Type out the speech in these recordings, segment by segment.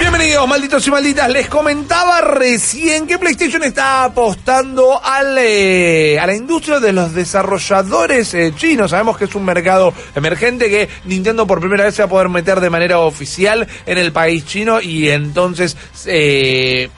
Bienvenidos, malditos y malditas. Les comentaba recién que PlayStation está apostando al, eh, a la industria de los desarrolladores eh, chinos. Sabemos que es un mercado emergente que Nintendo por primera vez se va a poder meter de manera oficial en el país chino y entonces eh,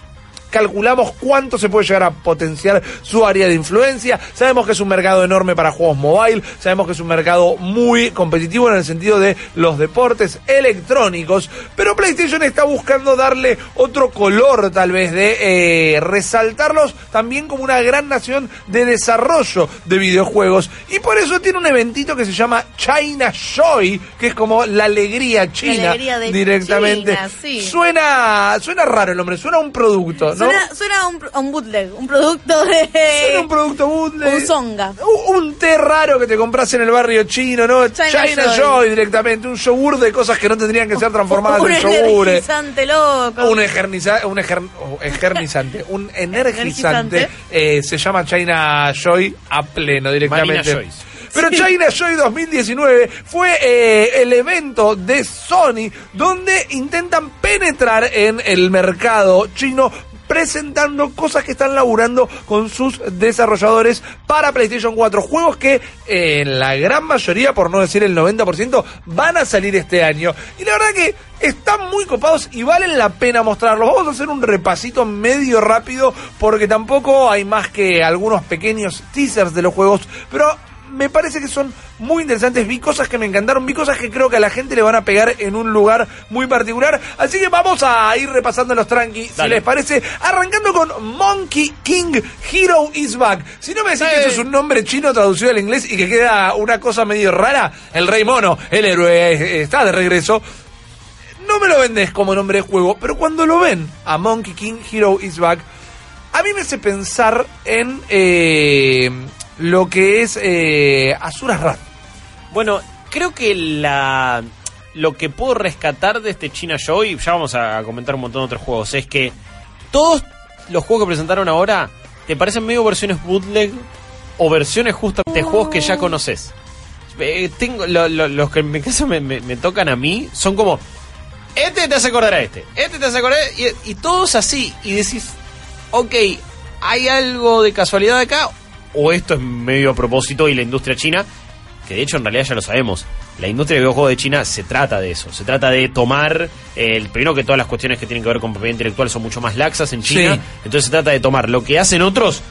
calculamos cuánto se puede llegar a potenciar su área de influencia. Sabemos que es un mercado enorme para juegos mobile, sabemos que es un mercado muy competitivo en el sentido de los deportes electrónicos, pero PlayStation está buscando darle otro color tal vez de eh, resaltarlos también como una gran nación de desarrollo de videojuegos y por eso tiene un eventito que se llama China Joy, que es como la alegría china alegría de directamente. China, sí. Suena suena raro el nombre, suena a un producto, ¿no? Suena, suena a, un, a un bootleg, un producto de... Suena un producto bootleg. Un zonga. Un, un té raro que te compras en el barrio chino, ¿no? China Joy. Joy. directamente. Un yogur de cosas que no tendrían que ser transformadas un en yogures. energizante loco. Un, ejerniza- un ejer- oh, ejernizante, un energizante, eh, se llama China Joy a pleno directamente. Marina Joyce. Pero China Joy 2019 fue eh, el evento de Sony donde intentan penetrar en el mercado chino presentando cosas que están laburando con sus desarrolladores para PlayStation 4. Juegos que en la gran mayoría, por no decir el 90%, van a salir este año. Y la verdad que están muy copados y valen la pena mostrarlos. Vamos a hacer un repasito medio rápido porque tampoco hay más que algunos pequeños teasers de los juegos. Pero me parece que son muy interesantes. Vi cosas que me encantaron, vi cosas que creo que a la gente le van a pegar en un lugar muy particular. Así que vamos a ir repasando los tranqui, si les parece. Arrancando con Monkey King Hero is Back. Si no me decís que eso es un nombre chino traducido al inglés y que queda una cosa medio rara, el Rey Mono, el héroe, está de regreso. No me lo vendes como nombre de juego, pero cuando lo ven a Monkey King Hero is Back, a mí me hace pensar en eh, lo que es eh, Asuras Wrath. Bueno, creo que la lo que puedo rescatar de este China Show, y ya vamos a comentar un montón de otros juegos, es que todos los juegos que presentaron ahora te parecen medio versiones bootleg o versiones justamente de juegos que ya conoces. Eh, tengo, lo- lo- los que en mi caso me, tocan a mí son como, este te hace acordar a este, este te hace acordar, y, y todos así, y decís, ok, ¿hay algo de casualidad acá? ¿O esto es medio a propósito y la industria china? Que de hecho en realidad ya lo sabemos. La industria de videojuegos de China se trata de eso. Se trata de tomar, eh, el primero que todas las cuestiones que tienen que ver con propiedad intelectual son mucho más laxas en China. Sí. Entonces se trata de tomar lo que hacen otros,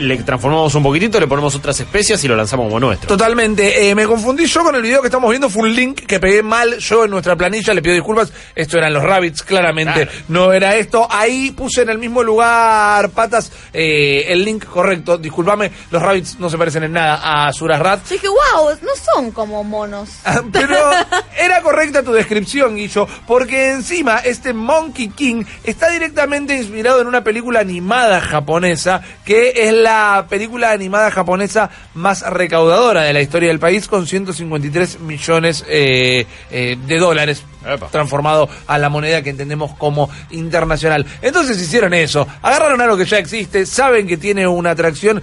le transformamos un poquitito, le ponemos otras especias y lo lanzamos como nuestro. Totalmente. Eh, me confundí yo con el video que estamos viendo. Fue un link que pegué mal yo en nuestra planilla. Le pido disculpas. Esto eran los rabbits, claramente. Claro. No era esto. Ahí puse en el mismo lugar, patas, eh, el link correcto. Disculpame, los rabbits no se parecen en nada a Asuras Wrath. Yo dije, wow, no son como monos. Ah, Pero era correcta tu descripción, Guillo, porque encima este Monkey King está directamente inspirado en una película animada japonesa, que es la película animada japonesa más recaudadora de la historia del país, con 153 millones eh, eh, de dólares. Epa. transformado a la moneda que entendemos como internacional. Entonces hicieron eso, agarraron algo que ya existe, saben que tiene una atracción,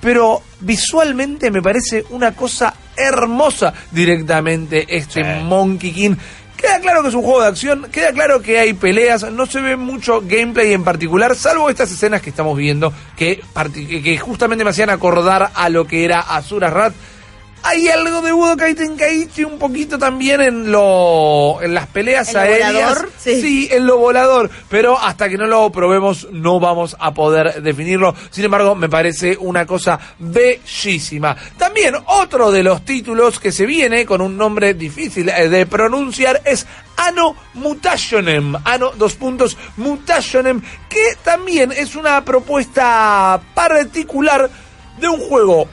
pero visualmente me parece una cosa hermosa directamente este Sí. Monkey King. Queda claro que es un juego de acción, queda claro que hay peleas, no se ve mucho gameplay en particular, salvo estas escenas que estamos viendo, que, que- justamente me hacían acordar a lo que era Asura Rat. Hay algo de Budokai Tenkaichi un poquito también en lo en las peleas ¿En lo aéreas. volador? Sí. sí, en lo volador, pero hasta que no lo probemos no vamos a poder definirlo. Sin embargo, me parece una cosa bellísima. También otro de los títulos que se viene con un nombre difícil eh, de pronunciar es Ano Mutationem. Ano, dos puntos, Mutationem, que también es una propuesta particular de un juego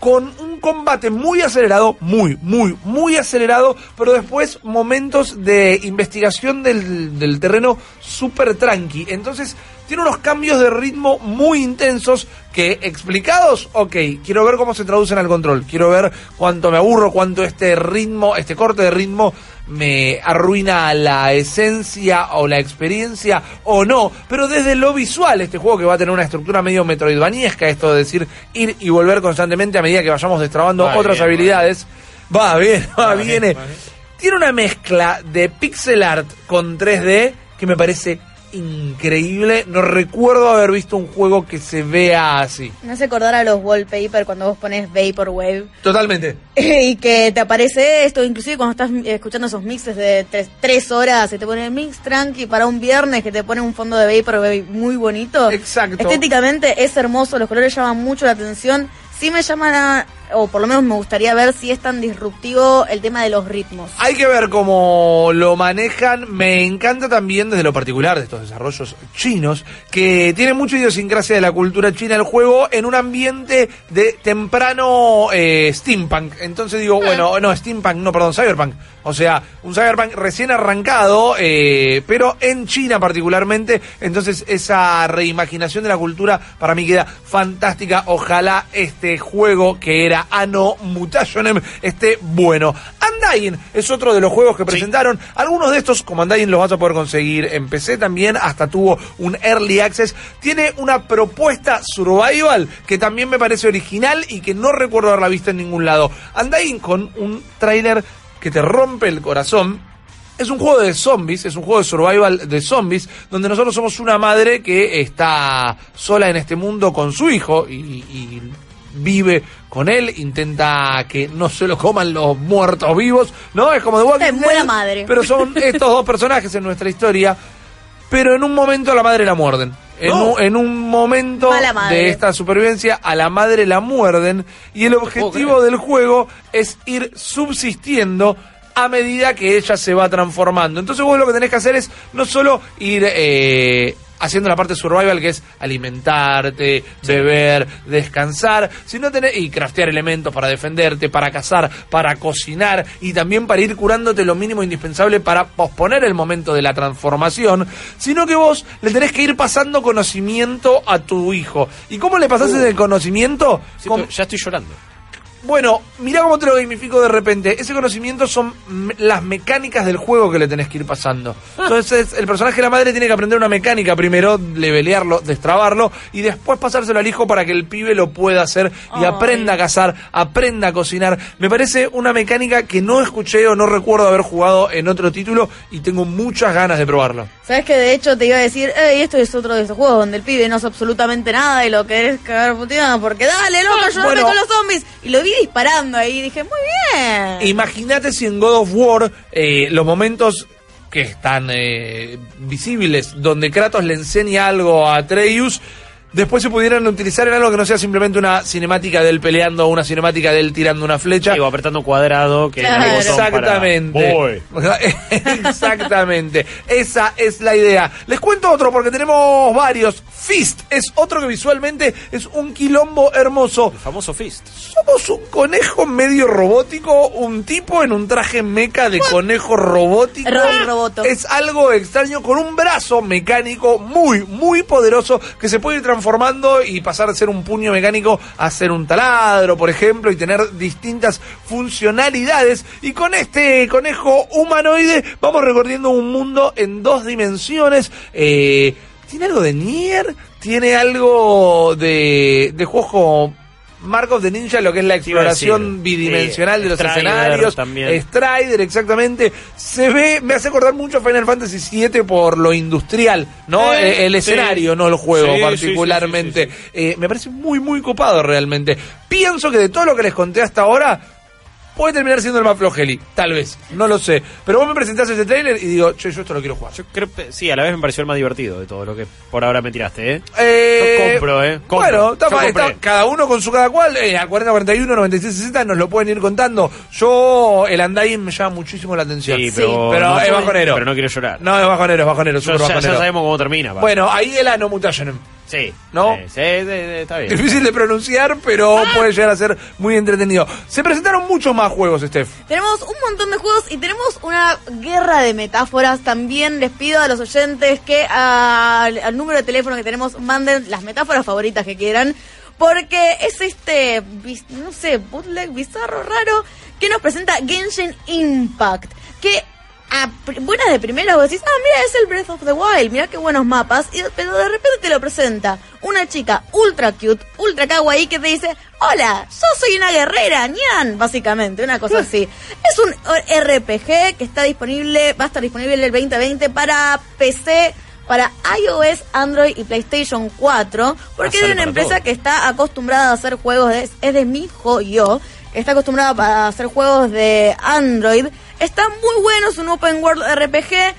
con un combate muy acelerado, muy, muy, muy acelerado, pero después momentos de investigación del, del terreno súper tranqui. Entonces, tiene unos cambios de ritmo muy intensos que explicados, ok, quiero ver cómo se traducen al control, quiero ver cuánto me aburro, cuánto este ritmo, este corte de ritmo me arruina la esencia o la experiencia o no, pero desde lo visual, este juego que va a tener una estructura medio metroidvaniesca, esto de decir ir y volver constantemente a medida que vayamos destrabando Va otras bien, habilidades, va bien, va, Va bien, bien, va bien. tiene una mezcla de pixel art con 3D que me parece increíble. No recuerdo haber visto un juego que se vea así. Me hace acordar a los wallpaper cuando vos pones Vaporwave Totalmente. y que te aparece esto, inclusive cuando estás eh, escuchando esos mixes de tres, tres horas, se te pone el mix tranqui para un viernes que te pone un fondo de Vaporwave muy bonito. Exacto. Estéticamente es hermoso, los colores llaman mucho la atención. Sí me llaman a, o por lo menos me gustaría ver si es tan disruptivo el tema de los ritmos. Hay que ver cómo lo manejan. Me encanta también desde lo particular de estos desarrollos chinos, que tiene mucha idiosincrasia de la cultura china el juego en un ambiente de temprano eh, steampunk. Entonces digo, bueno, no, steampunk, no, perdón, cyberpunk. O sea, un cyberpunk recién arrancado, eh, pero en China particularmente. Entonces esa reimaginación de la cultura para mí queda fantástica. Ojalá este juego que era Ano Mutationem esté bueno. Undying es otro de los juegos que presentaron. Algunos de estos, como Undying, los vas a poder conseguir en PC también. Hasta tuvo un Early Access. Tiene una propuesta survival que también me parece original y que no recuerdo haberla visto en ningún lado. Undying con un tráiler que te rompe el corazón. Es un juego de zombies, es un juego de survival de zombies, donde nosotros somos una madre que está sola en este mundo con su hijo y, y vive con él, intenta que no se lo coman los muertos vivos, ¿no? Es como de Walking Es buena Dead, madre. Pero son estos dos personajes en nuestra historia, pero en un momento a la madre la muerden. En, No. un, en un momento de esta supervivencia, a la madre la muerden y el objetivo del juego es ir subsistiendo a medida que ella se va transformando. Entonces vos lo que tenés que hacer es no solo ir eh, haciendo la parte survival que es alimentarte, beber, descansar, sino tener y craftear elementos para defenderte, para cazar, para cocinar y también para ir curándote lo mínimo indispensable para posponer el momento de la transformación, sino que vos le tenés que ir pasando conocimiento a tu hijo. ¿Y cómo le pasás ese conocimiento? Siento- Con- ya estoy llorando. Bueno, mira cómo te lo gamifico de repente. Ese conocimiento son las mecánicas del juego que le tenés que ir pasando. Entonces, el personaje de la madre tiene que aprender una mecánica primero, levelearlo, destrabarlo, y después pasárselo al hijo para que el pibe lo pueda hacer y aprenda a cazar, aprenda a cocinar. Me parece una mecánica que no escuché o no recuerdo haber jugado en otro título y tengo muchas ganas de probarlo. Sabes que de hecho te iba a decir, Ey, esto es otro de esos juegos donde el pibe no hace absolutamente nada y lo querés cagar puteando porque dale, loco, yo Bueno. con los zombies. Y lo vi disparando ahí dije, muy bien. Imagínate si en God of War eh, los momentos que están eh, visibles, donde Kratos le enseña algo a Atreus, después se pudieran utilizar en algo que no sea simplemente una cinemática de él peleando o una cinemática de él tirando una flecha. Digo, apretando cuadrado, que Claro. no hay botón para- Exactamente. Exactamente. Esa es la idea. Les cuento otro porque tenemos varios. Fist es otro que visualmente es un quilombo hermoso. El famoso Fist. Somos un conejo medio robótico, un tipo en un traje meca de conejo robótico. Ro- roboto. Es algo extraño con un brazo mecánico muy, muy poderoso que se puede ir transformando y pasar de ser un puño mecánico a ser un taladro, por ejemplo, y tener distintas funcionalidades. Y con este conejo humanoide vamos recorriendo un mundo en dos dimensiones. Eh, tiene algo de Nier, tiene algo de, de juegos como Mark of the Ninja, lo que es la exploración bidimensional de los Strider escenarios. también. Strider, exactamente. Se ve, me hace acordar mucho a Final Fantasy VII por lo industrial, ¿no? Eh, el sí. escenario, no el juego Sí, particularmente. sí, Eh, me parece muy, muy copado realmente. Pienso que de todo lo que les conté hasta ahora, puede terminar siendo el más flojeli. Tal vez, no lo sé. Pero vos me presentás ese trailer y digo, che, yo esto lo quiero jugar. Yo creo que sí, a la vez me pareció el más divertido de todo lo que por ahora me tiraste, ¿eh? Eh, Yo compro, ¿eh? Compro. Bueno, está Yo mal, está- cada uno con su cada cual. Eh, al 4041, 9660 nos lo pueden ir contando. Yo, el Undying me llama muchísimo la atención. Sí, pero, es bajonero. Pero no quiero llorar. No, es bajonero, es bajonero, súper ya, ya bajonero. sabemos cómo termina. pa. Bueno, ahí el Ano Mutation. Sí. ¿no? Sí, sí, está bien. Difícil de pronunciar, pero puede llegar a ser muy entretenido. Se presentaron muchos más juegos, Steph. Tenemos un montón de juegos y tenemos una guerra de metáforas. También les pido a los oyentes que al, al número de teléfono que tenemos manden las metáforas favoritas que quieran. Porque es este, no sé, bootleg bizarro raro que nos presenta Genshin Impact. Que a buenas de primera vos decís, ah, mira, es el Breath of the Wild, mira qué buenos mapas, y, pero de repente te lo presenta una chica ultra cute, ultra kawaii que te dice, hola, yo soy una guerrera, ñan, básicamente, una cosa así. Es un RPG que está disponible, va a estar disponible en el 2020 para PC, para iOS, Android y PlayStation 4, porque es una empresa todo. que está acostumbrada a hacer juegos de, es de mi yo, está acostumbrada a hacer juegos de Android. Está muy bueno, es un open world RPG.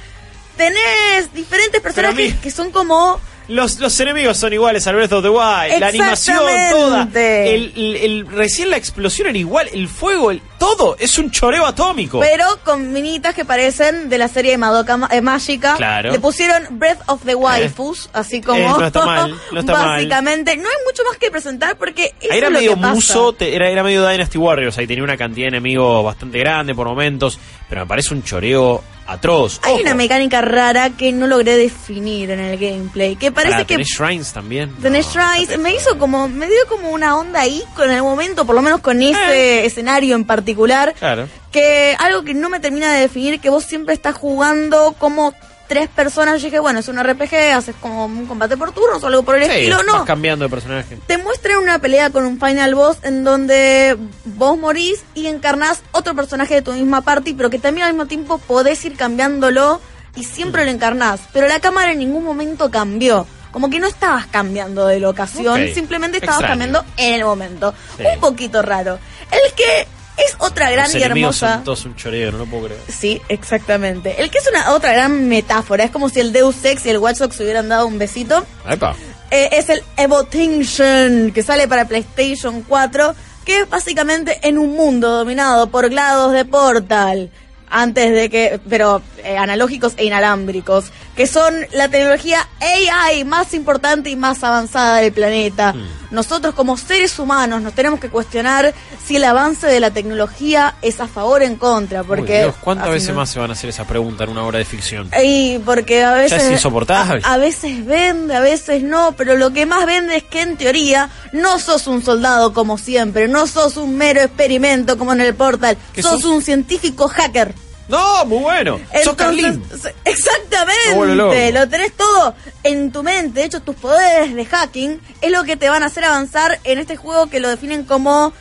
Tenés diferentes personajes mí- que son como Los, los enemigos son iguales al Breath of the Wild. La animación toda. El, el- el- recién la explosión era igual. El fuego, el, todo. Es un choreo atómico. pero con minitas que parecen de la serie de Madoka Ma- eh, Mágica. Claro. Le pusieron Breath of the Waifus, así como Eh, no está mal, no está mal. básicamente. No hay mucho más que presentar porque eso Ahí era es lo medio que pasa. muso, te- era, era medio Dynasty Warriors. Ahí tenía una cantidad de enemigos bastante grande por momentos. Pero me parece un choreo atroz. Hay Ojo. una mecánica rara que no logré definir en el gameplay, que parece Pará, que ¿tenés shrines también? Tenés No, Shrines, me hizo como, me dio como una onda ahí con el momento, por lo menos con ese escenario en particular, Eh. Claro. que algo que no me termina de definir, que vos siempre estás jugando como tres personas, yo dije, bueno, es un RPG, haces como un combate por turnos o algo por el Sí, estilo, vas no. cambiando de personaje. Te muestran una pelea con un final boss en donde vos morís y encarnás otro personaje de tu misma party, pero que también al mismo tiempo podés ir cambiándolo y siempre lo encarnás. Pero la cámara en ningún momento cambió. Como que no estabas cambiando de locación, simplemente estabas Extraño. cambiando en el momento. Sí. Un poquito raro. El que es otra gran Los y hermosa. son todos un choreo, no lo puedo creer. Sí, exactamente. El que es una otra gran metáfora. Es como si el Deus Ex y el Watch Dogs se hubieran dado un besito. Epa. Eh, es el Evotinction, que sale para PlayStation 4, que es básicamente en un mundo dominado por glados de Portal, antes de que, pero eh, analógicos e inalámbricos, que son la tecnología AI más importante y más avanzada del planeta. Nosotros como seres humanos nos tenemos que cuestionar si el avance de la tecnología es a favor o en contra, porque... Uy, Dios, ¿Cuántas veces no- más se van a hacer esa pregunta en una obra de ficción? y porque a veces. es insoportable. A, a veces vende, a veces no, pero lo que más vende es que en teoría no sos un soldado como siempre, no sos un mero experimento como en el portal, ¿Qué sos, sos? un científico hacker. No, muy bueno. Sos Carlín. Entonces, exactamente, lo tenés todo en tu mente. De hecho, tus poderes de hacking es lo que te van a hacer avanzar en este juego que lo definen como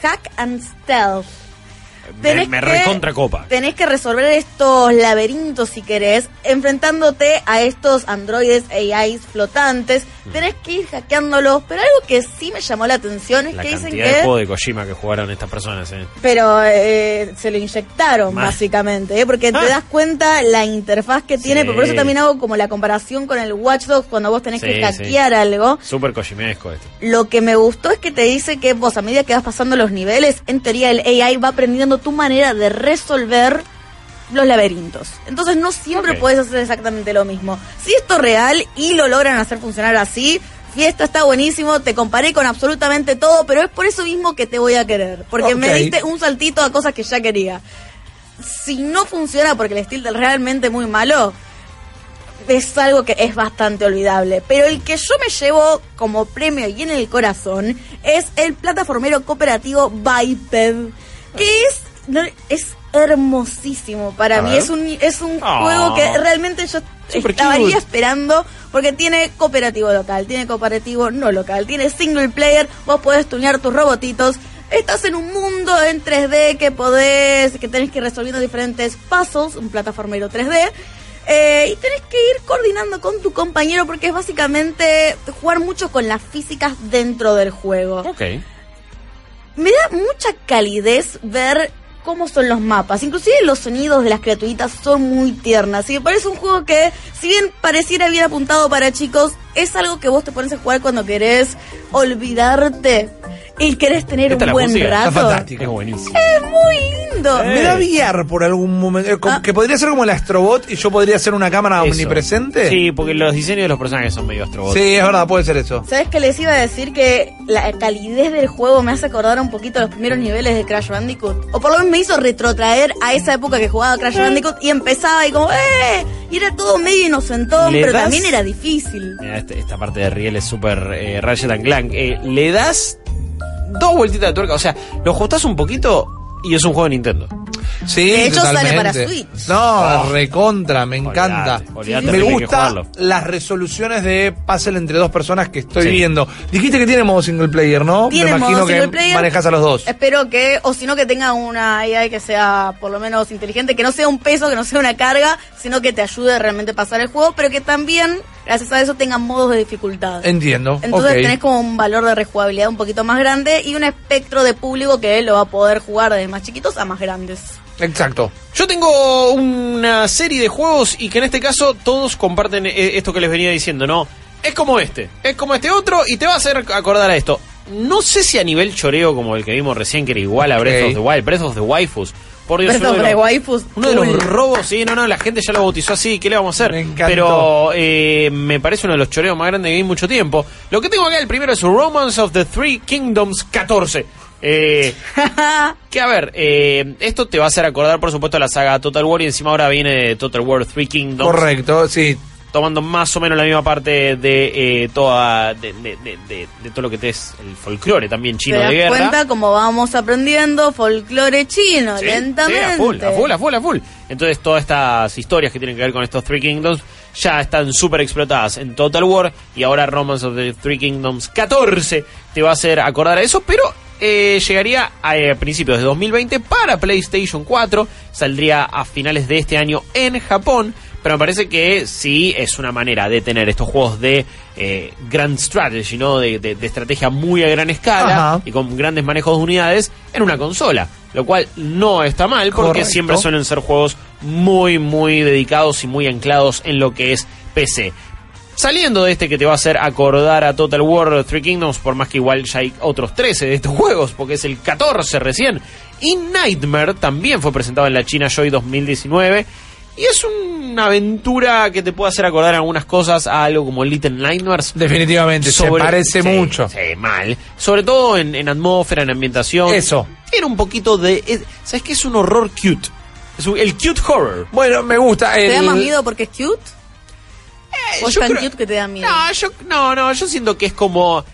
hack and stealth. Me, me recontra copa. Tenés que resolver estos laberintos si querés, enfrentándote a estos androides AIs flotantes. Mm. Tenés que ir hackeándolos, pero algo que sí me llamó la atención es La que dicen cantidad de que... juegos de Kojima que jugaron estas personas, eh. Pero eh, se lo inyectaron, Mal. básicamente, ¿eh? porque Ah. te das cuenta la interfaz que tiene, Sí. pero por eso también hago como la comparación con el Watch Dogs cuando vos tenés que hackear sí. algo. Súper Kojimesco esto. Lo que me gustó es que te dice que vos a medida que vas pasando los niveles, en teoría el AI va aprendiendo tu manera de resolver los laberintos. Entonces no siempre puedes hacer exactamente lo mismo. Si esto es real y lo logran hacer funcionar así, fiesta está buenísimo, te comparé con absolutamente todo, pero es por eso mismo que te voy a querer, porque me diste un saltito a cosas que ya quería. Si no funciona porque el estilo es realmente muy malo, es algo que es bastante olvidable. Pero el que yo me llevo como premio y en el corazón es el plataformero cooperativo Biped, que es, hermosísimo para A mí. ver. Es un, es un Oh. juego que realmente yo Super estaría cute. esperando porque tiene cooperativo local, tiene cooperativo no local, tiene single player, vos podés tunear tus robotitos. Estás en un mundo en 3D que podés, que tenés que ir resolviendo diferentes puzzles, un plataformero 3D. eh, y tenés que ir coordinando con tu compañero porque es básicamente jugar mucho con las físicas dentro del juego. Ok. Me da mucha calidez ver cómo son los mapas. Inclusive los sonidos de las criaturitas son muy tiernas. Y me parece un juego que, si bien pareciera bien apuntado para chicos, es algo que vos te pones a jugar cuando querés olvidarte y querés tener Esta un buen música. rato. Está fantástica. Es buenísimo. Es muy lindo. Eh. Me da VR por algún momento. eh, Ah. Que podría ser como el Astrobot y yo podría ser una cámara Eso. omnipresente. Sí, porque los diseños de los personajes son medio astrobots. Sí, es verdad, puede ser eso. ¿Sabes qué les iba a decir? Que la calidez del juego me hace acordar un poquito los primeros niveles de Crash Bandicoot. O por lo menos me hizo retrotraer a esa época que jugaba Crash Bandicoot y empezaba y como, ¡eh! Y era todo medio inocentón, ¿Le pero das? también era difícil. Mira, este- esta parte de Riel es súper eh, Ratchet and Clank. Eh, le das dos vueltitas de tuerca. O sea, lo ajustás un poquito y es un juego de Nintendo. Sí, De hecho, sale totalmente. para Switch. No, Oh. recontra, me encanta. Olvidate, olvidate, me tenés que gusta jugarlo. las resoluciones de puzzle entre dos personas que estoy Sí. viendo. Dijiste que tiene modo single player, ¿no? Tiene me imagino modo que single player. manejas a los dos. Espero que, o si no, que tenga una AI que sea por lo menos inteligente, que no sea un peso, que no sea una carga, sino que te ayude realmente a pasar el juego, pero que también, gracias a eso, tenga modos de dificultad. Entiendo. Entonces ok. tenés como un valor de rejugabilidad un poquito más grande y un espectro de público que lo va a poder jugar desde más chiquitos a más grandes. Exacto. Yo tengo una serie de juegos y que en este caso todos comparten eh, esto que les venía diciendo, ¿no? Es como este, es como este otro y te va a hacer acordar a esto. No sé si a nivel choreo como el que vimos recién, que era igual a Breath Ok. of the Wild, Breath of the Waifus. Por Dios, Breath uno de los- Waifus, Uno de cool. los robos, sí, no, no, la gente ya lo bautizó así, ¿qué le vamos a hacer? Me. Pero eh, me parece uno de los choreos más grandes que vi en mucho tiempo. Lo que tengo acá, el primero es Romance of the Three Kingdoms 14. Eh, que a ver, eh, esto te va a hacer acordar, por supuesto, a la saga Total War y encima ahora viene Total War Three Kingdoms. Correcto, sí. Tomando más o menos la misma parte de eh, toda de, de- de- de- de todo lo que te es el folclore también chino ¿Te das de guerra. cuenta cómo vamos aprendiendo folclore chino Sí, lentamente? sí, a full, a full, a full, a full. Entonces todas estas historias que tienen que ver con estos Three Kingdoms ya están súper explotadas en Total War y ahora Romance of the Three Kingdoms 14 te va a hacer acordar a eso, pero eh, llegaría a, eh, principios de 2020 para PlayStation 4, saldría a finales de este año en Japón, pero me parece que sí es una manera de tener estos juegos de eh, Grand Strategy, ¿no? De, de- de estrategia muy a gran escala Ajá. y con grandes manejos de unidades en una consola, lo cual no está mal porque Correcto. siempre suelen ser juegos muy, muy dedicados y muy anclados en lo que es PC. Saliendo de este que te va a hacer acordar a Total War Three Kingdoms, por más que igual ya hay otros 13 de estos juegos, porque es el 14 recién. Y Nightmare también fue presentado en la China Joy 2019. Y es una aventura que te puede hacer acordar algunas cosas a algo como Little Nightmares. Definitivamente, se parece sí, mucho. Sí, mal. Sobre todo en, en atmósfera, en ambientación. Eso. Tiene un poquito de. es- ¿Sabes qué? Es un horror cute. Es un- el cute horror. Bueno, me gusta. ¿Te da más miedo porque es cute? ¿O es tan creo- cute que te da miedo? No, yo, no, no, yo siento que es como.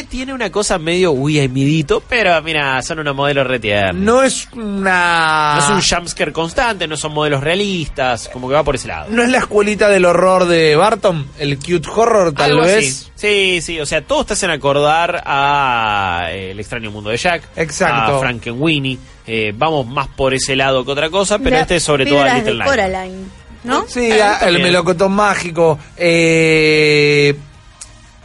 Eh, tiene una cosa medio uy, hay midito, pero mira, son unos modelos retiernos. No es una. No es un jumpscare constante, no son modelos realistas, como que va por ese lado. ¿No es la escuelita del horror de Barton? El cute horror, tal Algo vez. así. Sí, sí, o sea, todos te hacen acordar a eh, El extraño mundo de Jack, Exacto. a Frankenweenie. Eh, vamos más por ese lado que otra cosa, pero La este es sobre todo a Little. Coraline, ¿no? Sí, Eh, a- el melocotón mágico. Eh,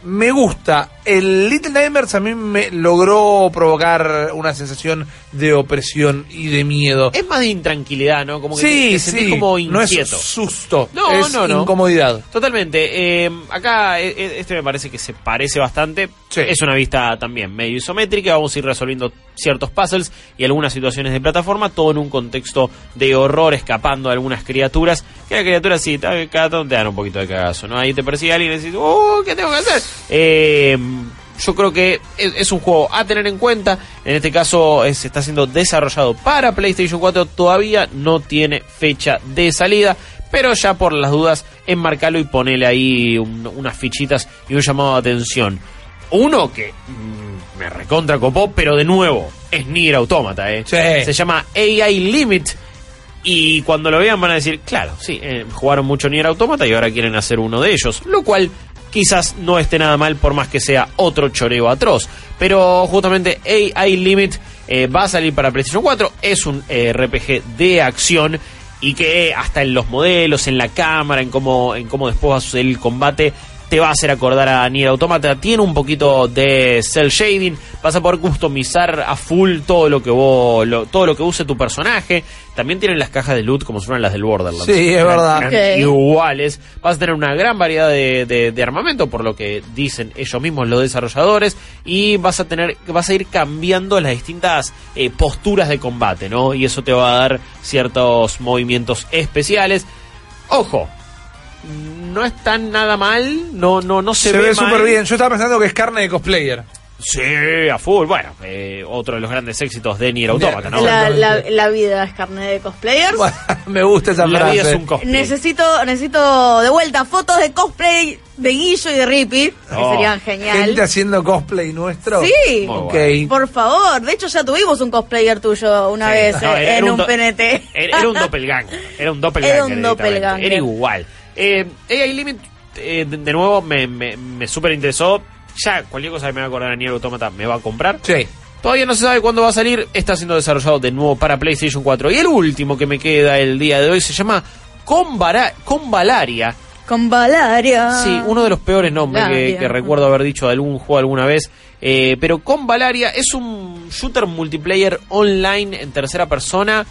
me gusta. El Little Nightmares a mí me logró provocar una sensación de opresión y de miedo. Es más de intranquilidad, ¿no? Como que te- sí, te, sentís sí. como no es inquieto. susto. No, es no, no. incomodidad. Totalmente. Eh, acá eh, eh, este me parece que se parece bastante. Sí. Es una vista también medio isométrica. Vamos a ir resolviendo ciertos puzzles y algunas situaciones de plataforma. Todo en un contexto de horror, escapando a algunas criaturas. Que las criaturas sí, cada tanto te dan un poquito de cagazo, ¿no? Ahí te persigue alguien y decís, ¡oh! ¿Qué tengo que hacer? Eh, yo creo que es, es un juego a tener en cuenta. En este caso se está siendo desarrollado para PlayStation 4. Todavía no tiene fecha de salida. Pero ya por las dudas, enmarcalo y ponele ahí un- unas fichitas y un llamado de atención. Uno que mm, me recontra copó, pero de nuevo, es Nier Automata, ¿eh? Sí. Se llama AI Limit. Y cuando lo vean van a decir, claro, sí, eh, jugaron mucho Nier Automata y ahora quieren hacer uno de ellos. Lo cual quizás no esté nada mal por más que sea otro choreo atroz. Pero justamente AI Limit eh, va a salir para PlayStation 4. Es un eh, RPG de acción y que hasta en los modelos, en la cámara, en cómo, en cómo después va a suceder el combate, te va a hacer acordar a Nier Automata. Tiene un poquito de cel shading. Vas a poder customizar a full todo lo que vos, lo- todo lo que use tu personaje. También tienen las cajas de loot como si fueran las del Borderlands. Sí, es Eran- verdad. Iguales. Vas a tener una gran variedad de, de- de armamento, por lo que dicen ellos mismos los desarrolladores. Y vas a tener, vas a ir cambiando las distintas eh, posturas de combate, ¿no? Y eso te va a dar ciertos movimientos especiales. Ojo, no está nada mal, no, no, no se, Se, ve mal. súper bien. Yo estaba pensando que es carne de cosplayer. Sí, a full. Bueno, eh, otro de los grandes éxitos de Nier Automata, ¿no? La, la- la vida es carne de cosplayers. Me gusta esa La frase. vida es un cosplay. Necesito, necesito de vuelta fotos de cosplay de Guillo y de Rippy, que Oh, serían genial. Gente haciendo cosplay nuestro. Sí, por favor. De hecho, ya tuvimos un cosplayer tuyo una Sí. vez No, eh, en un un, PNT. Era, era un doppelganger. Era un doppelganger. Era un doppelganger. Era igual. Eh, AI Limit, eh, de, de nuevo, me, me, me súper interesó. Ya, cualquier cosa que me va a acordar a Nier Automata me va a comprar. Sí. Todavía no se sabe cuándo va a salir. Está siendo desarrollado de nuevo para PlayStation 4. Y el último que me queda el día de hoy se llama Convara- Convalaria. Con Valaria. Sí, uno de los peores nombres que recuerdo haber dicho de algún juego alguna vez. Eh, pero Convalaria es un shooter multiplayer online en tercera persona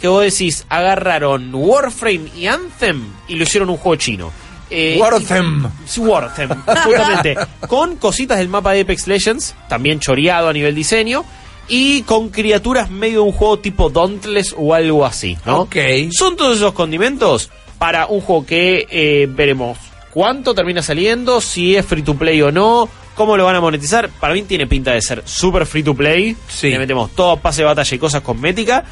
que vos decís, agarraron Warframe y Anthem y lo hicieron un juego chino. Eh, Warthem, justamente. con cositas del mapa de Apex Legends, también choreado a nivel diseño, y con criaturas medio de un juego tipo Dauntless o algo así, ¿no? Ok. Son todos esos condimentos para un juego que eh, veremos cuánto termina saliendo, si es free to play o no, cómo lo van a monetizar. Para mí tiene pinta de ser super free to play. Sí. Le metemos todo pase de batalla y cosas cosméticas.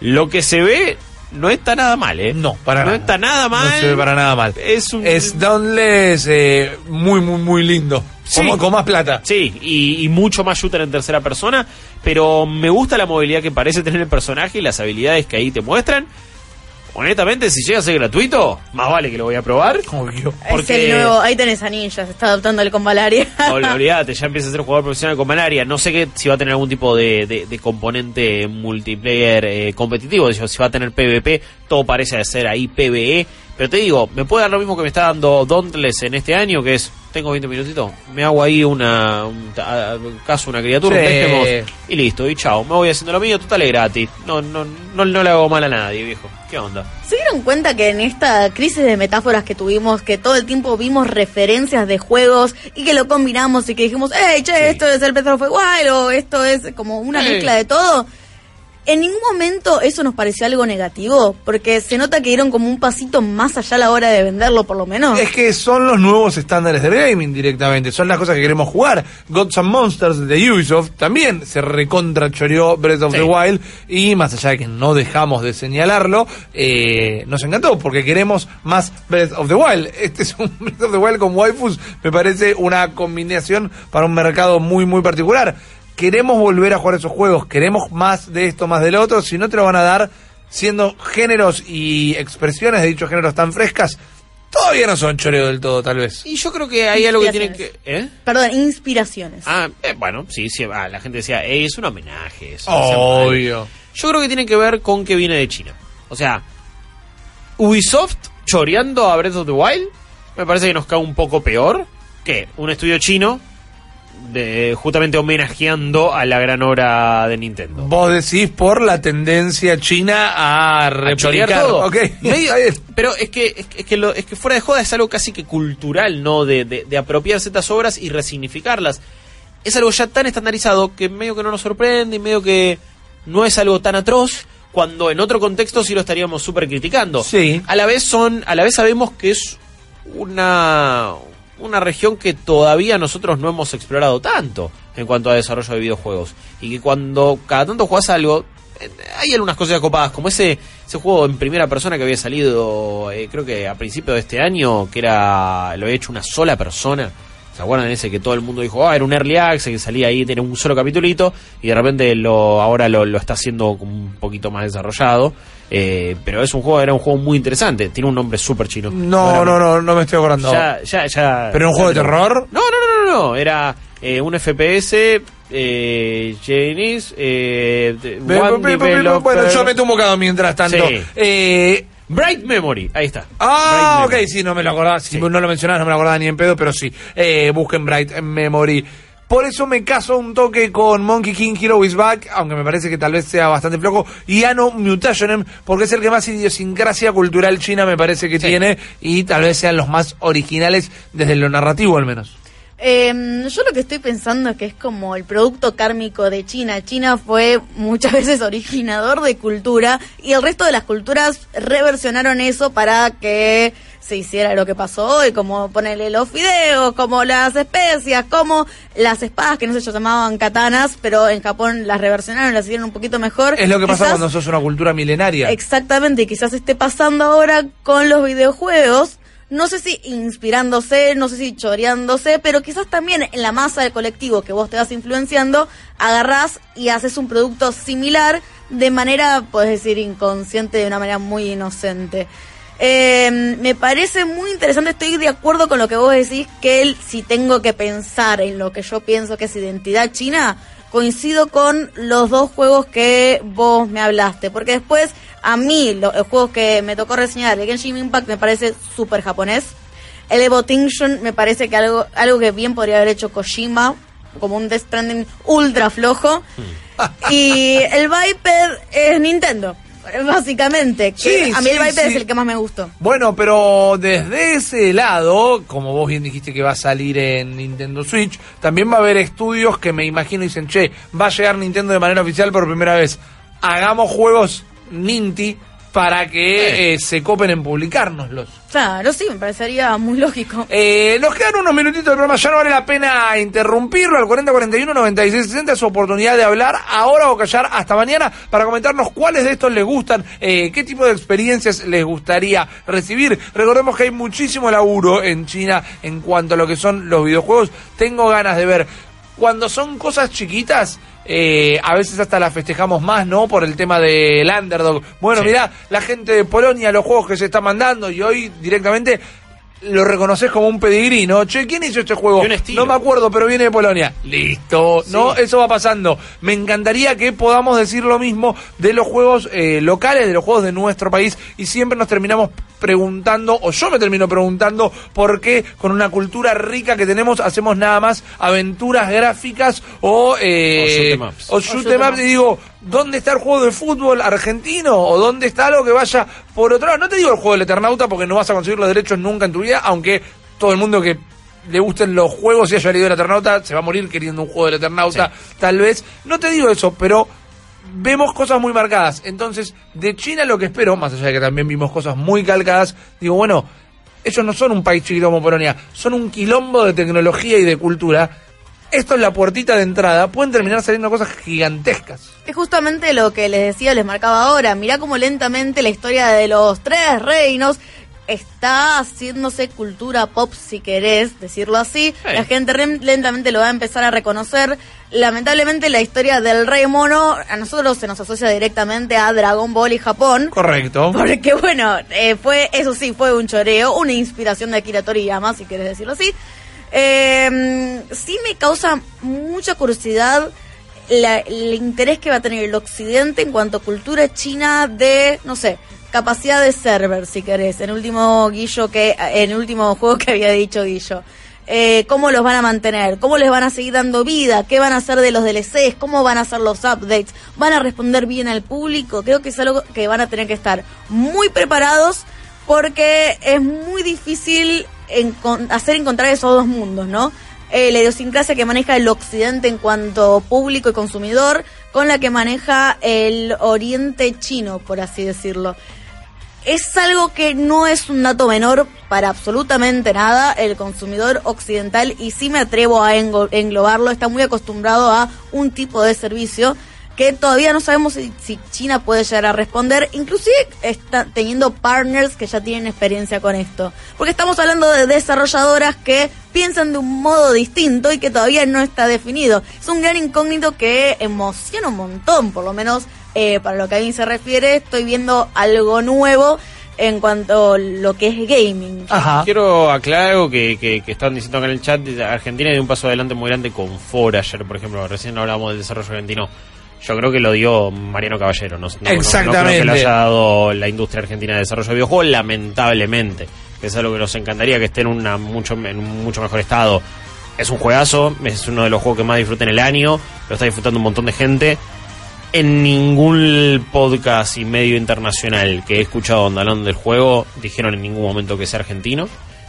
Lo que se ve no está nada mal, ¿eh? No, para no nada. está nada mal. No se ve para nada mal. Es un Es Dauntless eh, muy, muy, muy lindo. Sí. Como- con más plata. Sí, y, y mucho más shooter en tercera persona, pero me gusta la movilidad que parece tener el personaje y las habilidades que ahí te muestran. Honestamente, si llega a ser gratuito, más vale que lo voy a probar. Obvio. Es porque- el nuevo, ahí tenés a Ninja, se está adaptando el con Valaria. No, olvídate, ya empieza a ser jugador profesional con Malaria. No sé qué, si va a tener algún tipo de, de- de componente multiplayer eh, competitivo. Si si va a tener PvP, todo parece ser ahí PvE. Pero te digo, me puede dar lo mismo que me está dando Dauntless en este año, que es, tengo 20 minutitos, me hago ahí una, un, a- a- caso una criatura, Sí. Y listo, y chao, me voy haciendo lo mío, total es gratis. No, no, no, no le hago mal a nadie, viejo. ¿Qué onda? ¿Se dieron cuenta que en esta crisis de metáforas que tuvimos, que todo el tiempo vimos referencias de juegos y que lo combinamos y que dijimos, hey, che, Sí. esto es el of the Wild o esto es como una Sí. mezcla de todo? En ningún momento eso nos pareció algo negativo, porque se nota que dieron como un pasito más allá a la hora de venderlo, por lo menos. Es que son los nuevos estándares del gaming directamente, son las cosas que queremos jugar. Gods and Monsters de Ubisoft también se recontra choreó Breath of Sí. the Wild y más allá de que no dejamos de señalarlo, eh, nos encantó porque queremos más Breath of the Wild. Este es un Breath of the Wild con waifus, me parece una combinación para un mercado muy muy particular. Queremos volver a jugar esos juegos, queremos más de esto, más del otro, si no te lo van a dar siendo géneros y expresiones de dichos géneros tan frescas, todavía no son choreo del todo, tal vez. Y yo creo que hay algo que tienen que... ¿Eh? Perdón, inspiraciones. Ah, eh, bueno, sí, sí, ah, la gente decía, "Ey, es un homenaje. mal". Obvio. Yo creo que tiene que ver con que viene de China. O sea, Ubisoft choreando a Breath of the Wild, me parece que nos cae un poco peor que un estudio chino de, justamente homenajeando a la gran obra de Nintendo. Vos decís por la tendencia china a A replicar. todo. Ok, Medio- está bien. pero es que, es, que- es que lo- es que fuera de joda es algo casi que cultural, ¿no? De, de, de apropiarse estas obras y resignificarlas. Es algo ya tan estandarizado que medio que no nos sorprende y medio que no es algo tan atroz cuando en otro contexto sí lo estaríamos súper criticando. Sí. A la vez son, a la vez sabemos que es una, una región que todavía nosotros no hemos explorado tanto en cuanto a desarrollo de videojuegos. Y que cuando cada tanto juegas algo, eh, hay algunas cosas copadas, como ese, ese juego en primera persona que había salido, eh, creo que a principio de este año, que era lo había hecho una sola persona. ¿Se acuerdan de ese que todo el mundo dijo, ah, era un early access que salía ahí, tenía un solo capitulito, y de repente lo ahora lo, lo está haciendo como un poquito más desarrollado? Eh, pero es un juego, era un juego muy interesante, tiene un nombre súper chino. No, no, no, no me estoy acordando. Ya, ya, ya. ¿Pero un juego de terror? No, no, no, no, no. Era eh, un FPS, eh, eh, Bueno, yo meto un bocado mientras tanto. Sí. Eh, Bright Memory, ahí está. Ah, Bright ok, Memory. sí, no me lo acordaba. Si Sí. no lo mencionabas, no me lo acordaba ni en pedo, pero sí. Eh, busquen Bright Memory. Por eso me caso un toque con Monkey King Hero is Back, aunque me parece que tal vez sea bastante flojo, y Ano Mutationem, porque es el que más idiosincrasia cultural china me parece que Sí. tiene, y tal vez sean los más originales desde lo narrativo al menos. Eh, yo lo que estoy pensando es que es como el producto kármico de China. China fue muchas veces originador de cultura y el resto de las culturas reversionaron eso para que se hiciera lo que pasó hoy, como ponerle los fideos, como las especias, como las espadas que no sé, se llamaban katanas, pero en Japón las reversionaron, las hicieron un poquito mejor. Es lo que pasa cuando sos una cultura milenaria. Exactamente, y quizás esté pasando ahora con los videojuegos. No sé si inspirándose, no sé si choreándose, pero quizás también en la masa del colectivo que vos te vas influenciando, agarrás y haces un producto similar de manera, puedes decir, inconsciente, de una manera muy inocente. Eh, me parece muy interesante, estoy de acuerdo con lo que vos decís, que él, si tengo que pensar en lo que yo pienso que es identidad china, coincido con los dos juegos que vos me hablaste, porque después a mí lo- los juegos que me tocó reseñar, el Genshin Impact me parece súper japonés, el Evo me parece que algo, algo que bien podría haber hecho Kojima, como un Death Stranding ultra flojo, y el Viper es Nintendo, básicamente, que Sí, a mí el Viper sí. es el que más me gustó. Bueno, pero desde ese lado, como vos bien dijiste que va a salir en Nintendo Switch, también va a haber estudios que me imagino dicen, che, va a llegar Nintendo de manera oficial por primera vez. Hagamos juegos Ninty para que eh, se copen en publicárnoslos. Claro, sí, me parecería muy lógico. Eh, nos quedan unos minutitos del programa, ya no vale la pena interrumpirlo. Al 4041 9660 es su oportunidad de hablar ahora o callar hasta mañana para comentarnos cuáles de estos les gustan, eh, qué tipo de experiencias les gustaría recibir. Recordemos que hay muchísimo laburo en China en cuanto a lo que son los videojuegos. Tengo ganas de ver cuando son cosas chiquitas. eh, a veces hasta las festejamos más, ¿no? Por el tema del underdog. Bueno, Sí. mirá, la gente de Polonia, los juegos que se está mandando y hoy directamente lo reconoces como un pedigrí, ¿no? Che, ¿quién hizo este juego? No me acuerdo, pero viene de Polonia. Listo, ¿no? Eso va pasando. Me encantaría que podamos decir lo mismo de los juegos eh, locales, de los juegos de nuestro país, y siempre nos terminamos preguntando, o yo me termino preguntando, por qué con una cultura rica que tenemos hacemos nada más aventuras gráficas o... Eh, O shoot ups. o shoot ups, y digo, ¿dónde está el juego de fútbol argentino? ¿O dónde está algo que vaya por otro lado? No te digo el juego del Eternauta porque no vas a conseguir los derechos nunca en tu vida, aunque todo el mundo que le gusten los juegos y haya leído el Eternauta se va a morir queriendo un juego del Eternauta, tal vez. No te digo eso, pero vemos cosas muy marcadas. Entonces, de China lo que espero, más allá de que también vimos cosas muy calcadas, digo, bueno, ellos no son un país chiquito como Polonia, son un quilombo de tecnología y de cultura. Esto es la puertita de entrada, pueden terminar saliendo cosas gigantescas. Es justamente lo que les decía, les marcaba ahora. Mirá cómo lentamente la historia de los tres reinos está haciéndose cultura pop, si querés decirlo así. Sí. La gente lentamente lo va a empezar a reconocer. Lamentablemente la historia del rey mono a nosotros se nos asocia directamente a Dragon Ball y Japón. Correcto. Porque bueno, eh, fue, eso sí, fue un choreo, una inspiración de Akira Toriyama, si quieres decirlo así. Eh, sí me causa mucha curiosidad el interés que va a tener el occidente en cuanto a cultura china de, no sé, capacidad de server, si querés, en último Guillo que, en último juego que había dicho Guillo. Eh, cómo los van a mantener, cómo les van a seguir dando vida, qué van a hacer de los DLCs, cómo van a hacer los updates, van a responder bien al público. Creo que es algo que van a tener que estar muy preparados porque es muy difícil encon- hacer encontrar esos dos mundos, ¿no? Eh, la idiosincrasia que maneja el occidente en cuanto público y consumidor con la que maneja el oriente chino, por así decirlo es algo que no es un dato menor para absolutamente nada. El consumidor occidental, y sí me atrevo a englobarlo, está muy acostumbrado a un tipo de servicio que todavía no sabemos si, si China puede llegar a responder, inclusive está teniendo partners que ya tienen experiencia con esto. Porque estamos hablando de desarrolladoras que piensan de un modo distinto y que todavía no está definido. Es un gran incógnito que emociona un montón, por lo menos eh, para lo que a mí se refiere, estoy viendo algo nuevo en cuanto a lo que es gaming. Ajá. Quiero aclarar algo que, que, que estaban diciendo acá en el chat. Argentina dio un paso adelante muy grande con Fora ayer, por ejemplo. Recién hablábamos del desarrollo argentino. Yo creo que lo dio Mariano Caballero. No, no- no- no creo Exactamente. que lo haya dado la industria argentina de desarrollo de videojuegos, lamentablemente. Que es algo que nos encantaría que esté en, una mucho, en un mucho mejor estado. Es un juegazo, es uno de los juegos que más disfruta en el año. Lo está disfrutando un montón de gente. En ningún podcast y medio internacional que he escuchando hablando del juego dijeron en ningún momento que sea argentino.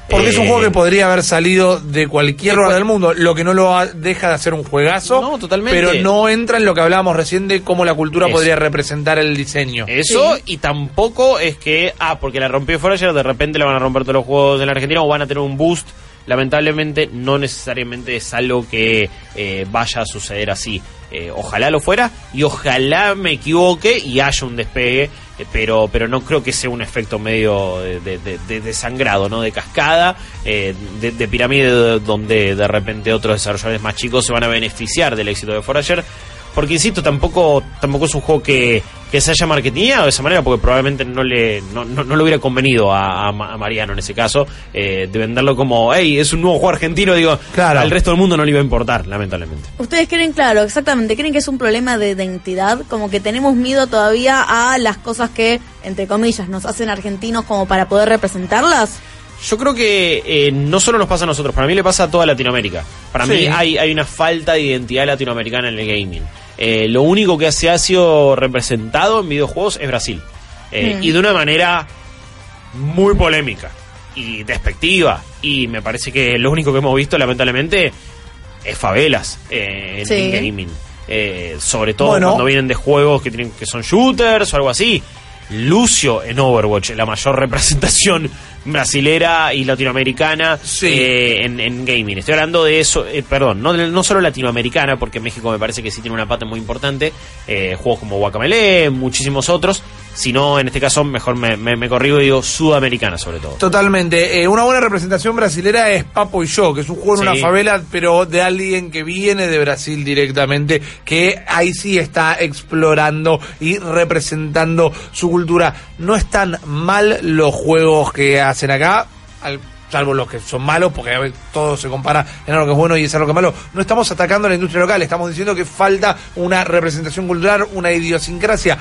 Porque es un Eh, juego que podría haber salido de cualquier lugar del mundo, lo que no lo ha- deja de hacer un juegazo. No, totalmente. Pero no entra en lo que hablábamos recién de cómo la cultura Eso. podría representar el diseño. Eso, y tampoco es que, ah, porque la rompió Forager, de repente le van a romper todos los juegos en la Argentina o van a tener un boost. Lamentablemente, no necesariamente es algo que eh, vaya a suceder así. Eh, ojalá lo fuera y ojalá me equivoque y haya un despegue, eh, pero, pero no creo que sea un efecto medio de, de- sangrado, ¿no? De cascada, eh, de, de pirámide, donde de repente otros desarrolladores más chicos se van a beneficiar del éxito de Forager. Porque insisto, tampoco, tampoco es un juego que, que se haya marketingado de esa manera, porque probablemente no le, no, no- no le hubiera convenido a, a Ma- a Mariano en ese caso, eh, de venderlo como, hey, es un nuevo juego argentino, digo, Claro. al resto del mundo no le iba a importar, lamentablemente. Ustedes creen, claro, exactamente, creen que es un problema de identidad, como que tenemos miedo todavía a las cosas que, entre comillas, nos hacen argentinos como para poder representarlas. Yo creo que eh, no solo nos pasa a nosotros, para mí le pasa a toda Latinoamérica. Para Sí. mí hay, hay una falta de identidad latinoamericana en el gaming. Eh, lo único que se ha sido representado en videojuegos es Brasil. Eh, Mm. Y de una manera muy polémica y despectiva. Y me parece que lo único que hemos visto, lamentablemente, es favelas eh, en, Sí. en gaming. Eh, sobre todo Bueno. cuando vienen de juegos que tienen que son shooters o algo así. Lucio en Overwatch, la mayor representación brasilera y latinoamericana Sí. eh, en, en gaming. Estoy hablando de eso, eh, perdón, no, no solo latinoamericana, porque México me parece que sí tiene una pata muy importante, eh, juegos como Guacamele, muchísimos otros, sino en este caso mejor me, me, me corrigo y digo sudamericana sobre todo. Totalmente. Eh, una buena representación brasilera es Papo y yo, que es un juego en Sí. una favela, pero de alguien que viene de Brasil directamente, que ahí sí está explorando y representando su cultura. No están mal los juegos que hacen acá, al- salvo los que son malos, porque a ver, todo se compara en algo que es bueno y es algo que es malo. No estamos atacando a la industria local, estamos diciendo que falta una representación cultural, una idiosincrasia.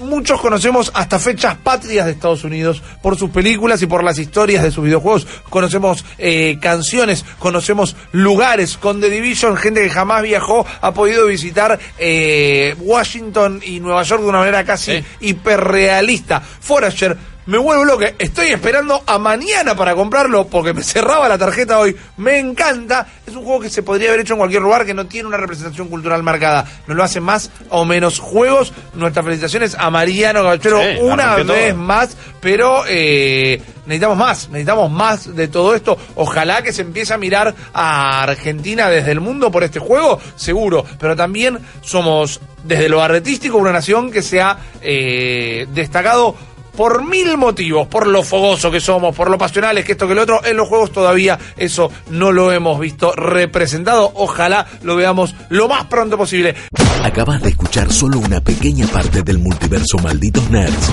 Muchos conocemos hasta fechas patrias de Estados Unidos por sus películas y por las historias de sus videojuegos. Conocemos eh, canciones, conocemos lugares. Con The Division, gente que jamás viajó ha podido visitar eh, Washington y Nueva York de una manera casi Sí. hiperrealista. Forager, me vuelvo loco. Estoy esperando a mañana para comprarlo porque me cerraba la tarjeta hoy. Me encanta. Es un juego que se podría haber hecho en cualquier lugar que no tiene una representación cultural marcada. Nos lo hacen más o menos juegos. Nuestras felicitaciones a Mariano Sí, la una vez todo. más. Pero eh, necesitamos más. Necesitamos más de todo esto. Ojalá que se empiece a mirar a Argentina desde el mundo por este juego. Seguro. Pero también somos desde lo artístico una nación que se ha eh, destacado por mil motivos, por lo fogoso que somos, por lo pasionales que esto que lo otro, en los juegos todavía eso no lo hemos visto representado. Ojalá lo veamos lo más pronto posible. Acabas de escuchar solo una pequeña parte del multiverso Malditos Nerds.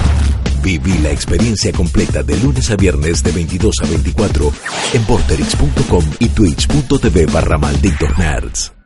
Viví la experiencia completa de lunes a viernes de 22 a 24 en porterix.com y twitch.tv barra Malditos Nerds.